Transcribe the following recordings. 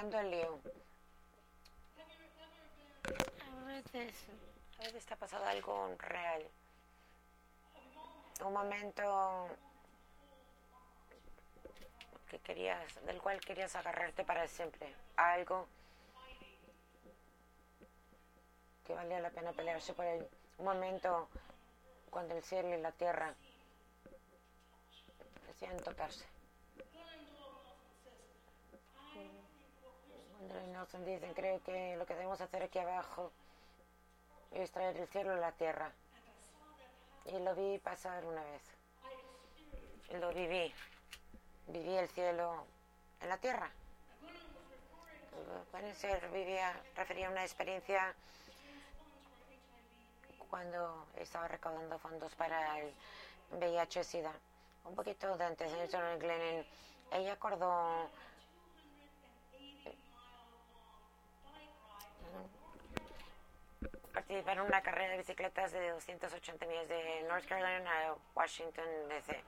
el lío. A veces, A veces te ha pasado algo real. Un momento que querías, del cual querías agarrarte para siempre. Algo que valía la pena pelearse por él. Un momento cuando el cielo y la tierra decían tocarse. Dicen, creo que lo que debemos hacer aquí abajo es traer el cielo a la tierra. Y lo vi pasar una vez. Lo viví. Viví el cielo en la tierra. Puede ser, vivía, refería a una experiencia cuando estaba recaudando fondos para el VIH-Sida. Un poquito de antes Glennon, ella acordó participar en una carrera de bicicletas de 280 millas de North Carolina a Washington DC.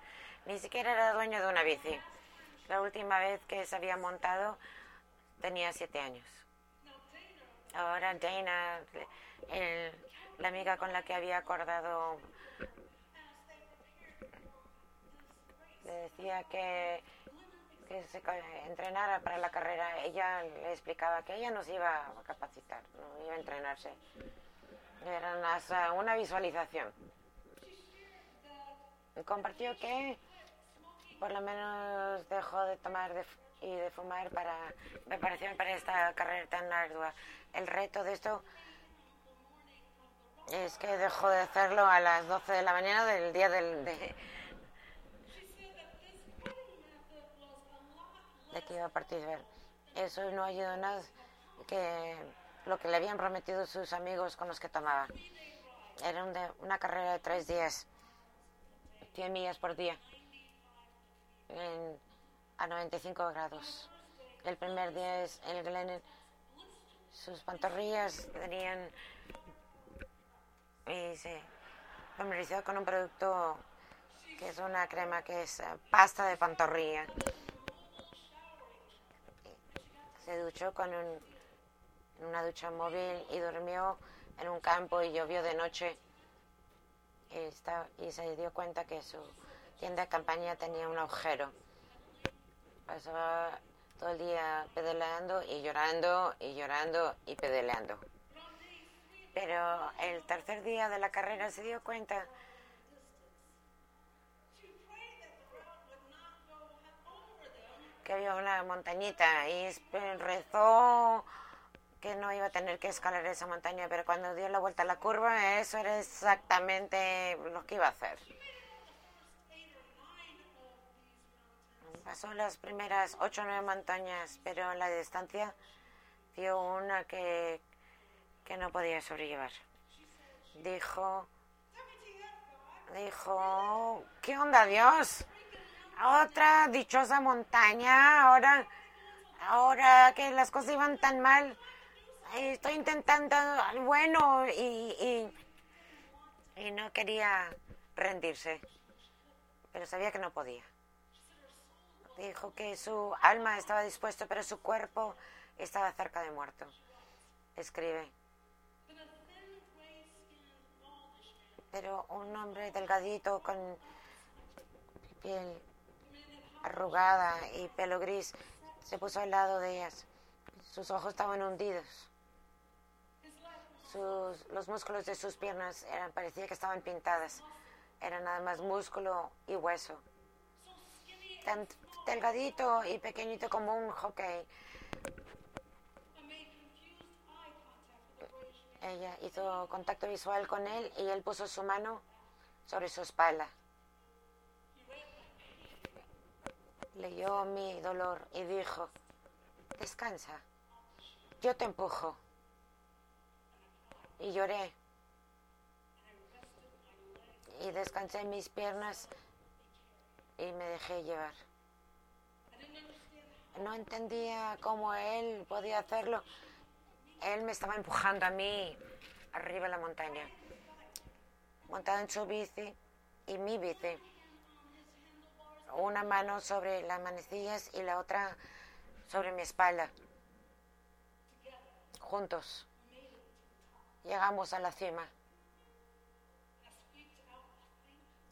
Ni siquiera era dueño de una bici. La última vez que se había montado tenía siete años. Ahora Dana, la amiga con la que había acordado, le decía que, que se entrenara para la carrera. Ella le explicaba que ella no se iba a capacitar, no iba a entrenarse. Era una, una visualización. Compartió que por lo menos dejó de tomar de y de fumar para preparación para esta carrera tan ardua. El reto de esto es que dejó de hacerlo a las 12 de la mañana del día del, de, de que iba a participar. Eso no ayudó nada que lo que le habían prometido sus amigos con los que tomaba. Era un de- una carrera de tres días, 100 millas por día, en- a 95 grados. El primer día es el Glenn, sus pantorrillas tenían y se familiarizó con un producto que es una crema que es eh, pasta de pantorrilla. Se duchó con un, en una ducha móvil y durmió en un campo y llovió de noche. Y, está- y se dio cuenta que su tienda de campaña tenía un agujero. Pasaba todo el día pedaleando y llorando y llorando y pedaleando. Pero el tercer día de la carrera se dio cuenta que había una montañita y rezó que no iba a tener que escalar esa montaña, pero cuando dio la vuelta a la curva, eso era exactamente lo que iba a hacer. Pasó las primeras ocho o nueve montañas, pero en la distancia vio una que, que no podía sobrellevar. Dijo, dijo, ¿qué onda Dios? Otra dichosa montaña, ahora, ahora que las cosas iban tan mal, estoy intentando algo bueno y, y, y no quería rendirse, pero sabía que no podía. Dijo que su alma estaba dispuesto, pero su cuerpo estaba cerca de muerto. Escribe. Pero un hombre delgadito con piel arrugada y pelo gris se puso al lado de ellas. Sus ojos estaban hundidos. Sus- los músculos de sus piernas eran, parecía que estaban pintadas. Era nada más músculo y hueso. Tan delgadito y pequeñito como un hockey. Ella hizo contacto visual con él y él puso su mano sobre su espalda. Leyó mi dolor y dijo, descansa, yo te empujo. Y lloré. Y descansé mis piernas y me dejé llevar. No entendía cómo él podía hacerlo. Él me estaba empujando a mí arriba de la montaña, montado en su bici y mi bici. Una mano sobre las manecillas y la otra sobre mi espalda. juntos. Llegamos a la cima.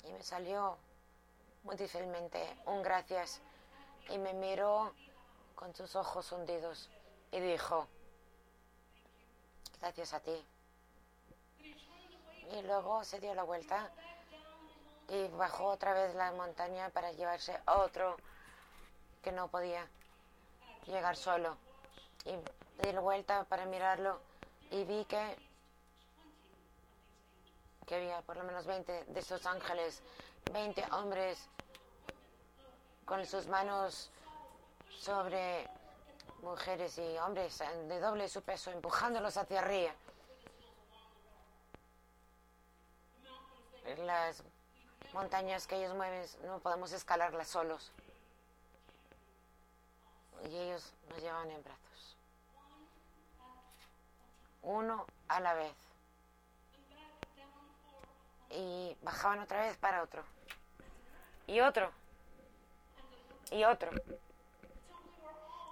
Y me salió muy difícilmente un gracias. Y me miró con sus ojos hundidos y dijo, gracias a ti. Y luego se dio la vuelta y bajó otra vez la montaña para llevarse a otro que no podía llegar solo. Y di la vuelta para mirarlo y vi que, que había por lo menos 20 de esos ángeles, 20 hombres con sus manos sobre mujeres y hombres de doble su peso, empujándolos hacia arriba. Las montañas que ellos mueven no podemos escalarlas solos. Y ellos nos llevan en brazos. Uno a la vez. Y bajaban otra vez para otro. Y otro. Y otro.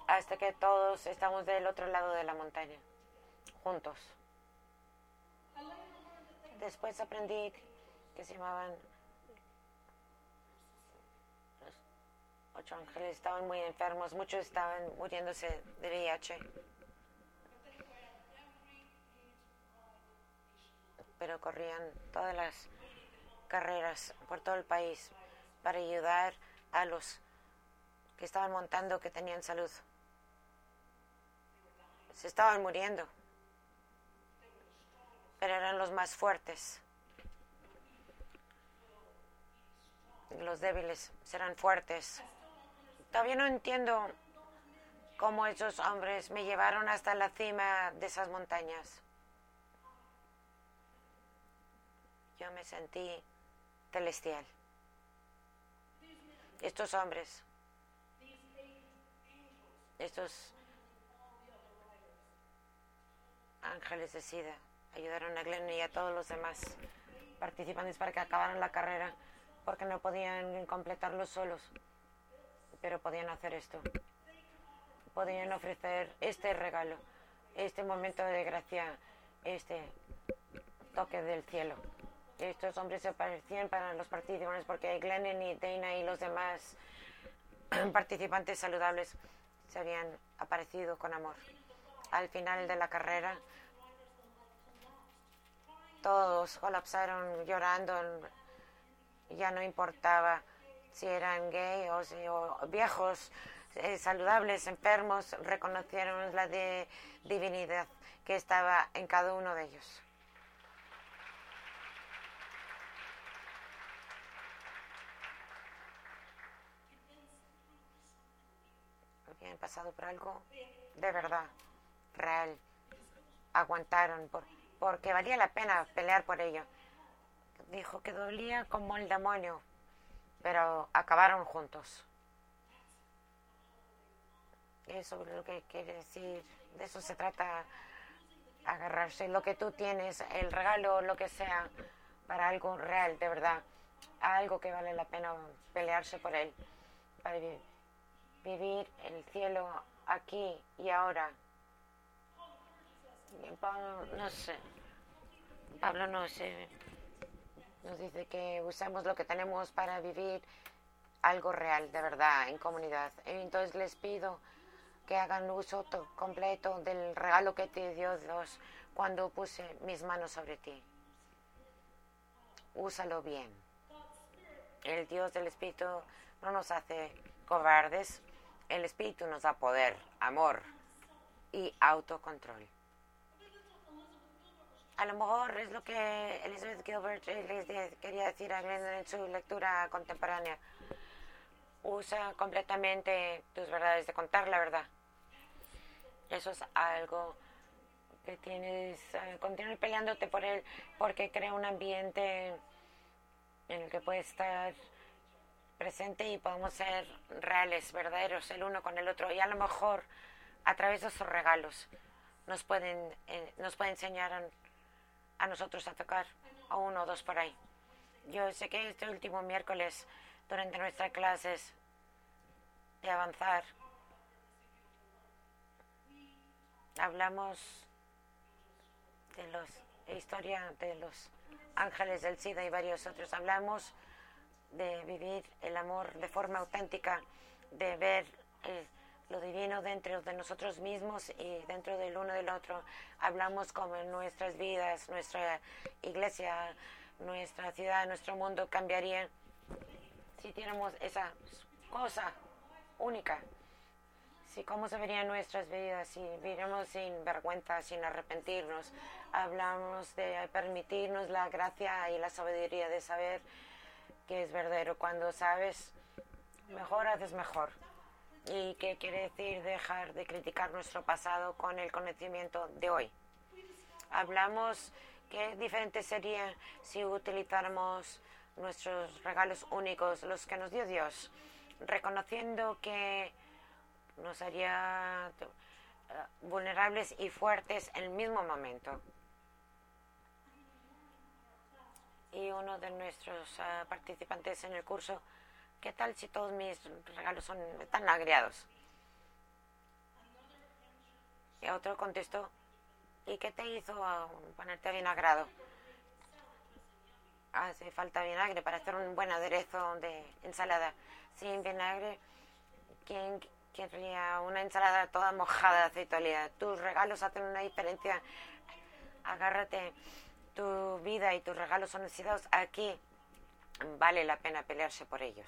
Hasta que todos estamos del otro lado de la montaña. Juntos. Después aprendí que se llamaban los ocho ángeles, estaban muy enfermos, muchos estaban muriéndose de VIH. Pero corrían todas las carreras por todo el país para ayudar a los que estaban montando que tenían salud. Se estaban muriendo, pero eran los más fuertes. los débiles serán fuertes. Todavía no entiendo cómo esos hombres me llevaron hasta la cima de esas montañas. Yo me sentí celestial. Estos hombres, estos ángeles de SIDA ayudaron a Glenn y a todos los demás participantes para que acabaran la carrera porque no podían completarlo solos, pero podían hacer esto. Podían ofrecer este regalo, este momento de gracia, este toque del cielo. Estos hombres se parecían para los participantes porque Glennon y Dana y los demás participantes saludables se habían aparecido con amor. Al final de la carrera, todos colapsaron llorando ya no importaba si eran gay o, viejos, eh, saludables, enfermos, reconocieron la divinidad que estaba en cada uno de ellos. Habían pasado por algo de verdad, real. Aguantaron por, porque valía la pena pelear por ello dijo que dolía como el demonio, pero acabaron juntos. Eso es lo que quiere decir, de eso se trata, agarrarse lo que tú tienes, el regalo, lo que sea, para algo real, de verdad, algo que vale la pena pelearse por él, para vivir el cielo aquí y ahora. Pablo, no sé, Pablo no sé nos dice que usemos lo que tenemos para vivir algo real, de verdad, en comunidad. Entonces les pido que hagan uso completo del regalo que te dio Dios cuando puse mis manos sobre ti. Úsalo bien. El Dios del Espíritu no nos hace cobardes. El Espíritu nos da poder, amor y autocontrol. A lo mejor es lo que Elizabeth Gilbert les quería decir a Glendon en su lectura contemporánea. Usa completamente tus verdades de contar la verdad. Eso es algo que tienes, uh, continuar peleándote por él porque crea un ambiente en el que puedes estar presente y podemos ser reales, verdaderos, el uno con el otro. Y a lo mejor a través de esos regalos nos pueden, eh, nos puede enseñar a a nosotros a tocar a uno o dos por ahí. Yo sé que este último miércoles, durante nuestras clases de avanzar, hablamos de los historia de los ángeles del SIDA y varios otros. Hablamos de vivir el amor de forma auténtica, de ver eh, lo divino dentro de nosotros mismos y dentro del uno del otro. Hablamos como nuestras vidas, nuestra iglesia, nuestra ciudad, nuestro mundo cambiaría si tuviéramos esa cosa única. Si cómo se verían nuestras vidas si viviéramos sin vergüenza, sin arrepentirnos. Hablamos de permitirnos la gracia y la sabiduría de saber que es verdadero. Cuando sabes, mejor haces mejor. ¿Y qué quiere decir dejar de criticar nuestro pasado con el conocimiento de hoy? Hablamos qué diferente sería si utilizáramos nuestros regalos únicos, los que nos dio Dios, reconociendo que nos haría eh, vulnerables y fuertes en el mismo momento. Y uno de nuestros eh, participantes en el curso, ¿qué tal si todos mis regalos son tan agriados? Y otro contestó, ¿y qué te hizo ponerte vinagrado? hace falta vinagre para hacer un buen aderezo de ensalada. Sin vinagre, ¿quién querría una ensalada toda mojada de aceite Tus regalos hacen una diferencia. Agárrate, tu vida y tus regalos son necesitados aquí. Vale la pena pelearse por ellos.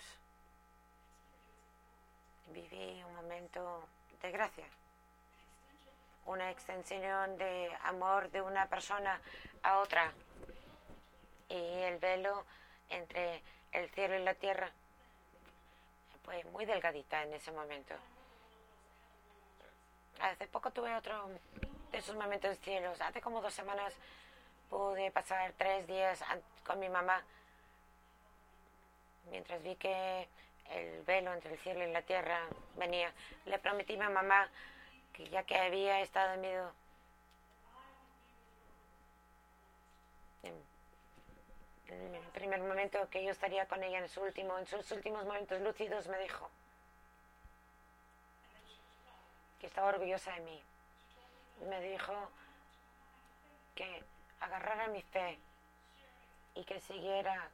Viví un momento de gracia, una extensión de amor de una persona a otra y el velo entre el cielo y la tierra fue muy delgadita en ese momento. Hace poco tuve otro de esos momentos cielos. Hace como dos semanas pude pasar tres días con mi mamá mientras vi que el velo entre el cielo y la tierra venía. Le prometí a mi mamá que ya que había estado en miedo en el primer momento que yo estaría con ella en su último, en sus últimos momentos lúcidos, me dijo que estaba orgullosa de mí. Me dijo que agarrara mi fe y que siguiera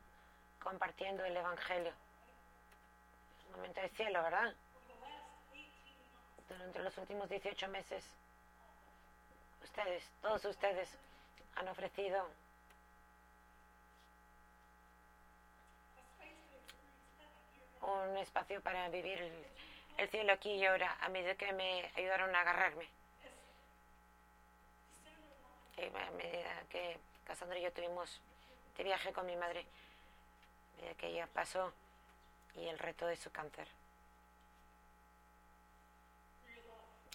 compartiendo el Evangelio. Un momento de cielo, ¿verdad? Durante los últimos 18 meses, ustedes, todos ustedes, han ofrecido un espacio para vivir el, cielo aquí y ahora, a medida que me ayudaron a agarrarme. A medida que Cassandra y yo tuvimos de viaje con mi madre, a medida que ella pasó y el reto de su cáncer.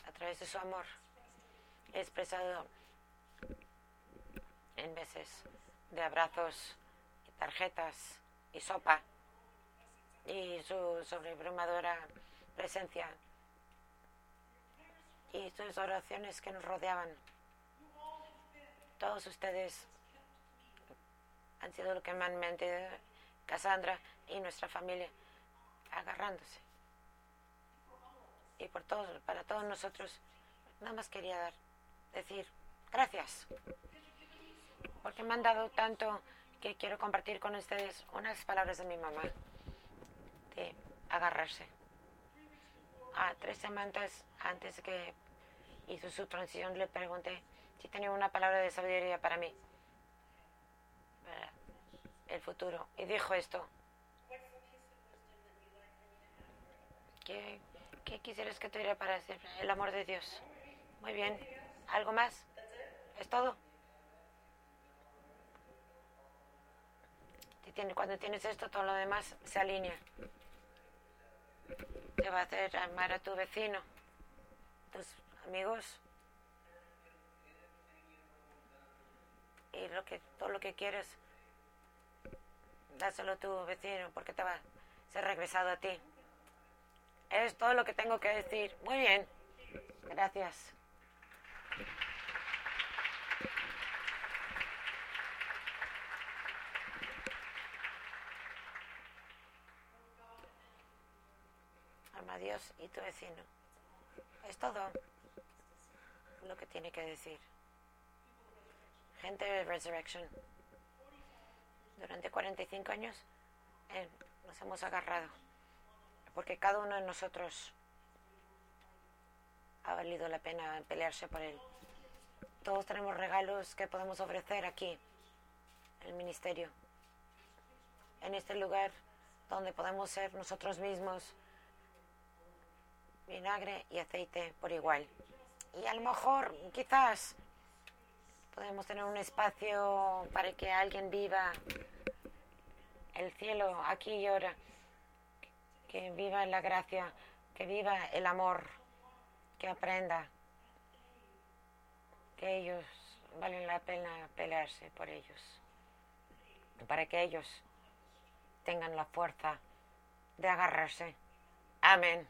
A través de su amor, expresado en veces de abrazos tarjetas y sopa y su sobrebrumadora presencia y sus oraciones que nos rodeaban. Todos ustedes han sido lo que me han mantenido Cassandra y nuestra familia agarrándose. Y por todos, para todos nosotros, nada más quería dar, decir gracias. Porque me han dado tanto que quiero compartir con ustedes unas palabras de mi mamá de agarrarse. A tres semanas antes que hizo su transición le pregunté si tenía una palabra de sabiduría para mí, para el futuro. Y dijo esto. ¿Qué, qué quisieras que tuviera para decir el amor de Dios? Muy bien. ¿Algo más? ¿Es todo? Cuando tienes esto, todo lo demás se alinea te va a hacer amar a tu vecino, tus amigos. Y lo que, todo lo que quieres, dáselo a tu vecino porque te va a ser regresado a ti. Es todo lo que tengo que decir. Muy bien. Gracias. Dios y tu vecino. Es todo lo que tiene que decir. Gente de Resurrection. Durante 45 años eh, nos hemos agarrado. Porque cada uno de nosotros ha valido la pena pelearse por él. Todos tenemos regalos que podemos ofrecer aquí, en el ministerio. En este lugar donde podemos ser nosotros mismos vinagre y aceite por igual. Y a lo mejor, quizás, podemos tener un espacio para que alguien viva el cielo aquí y ahora, que viva la gracia, que viva el amor, que aprenda que ellos valen la pena pelearse por ellos, para que ellos tengan la fuerza de agarrarse. Amén.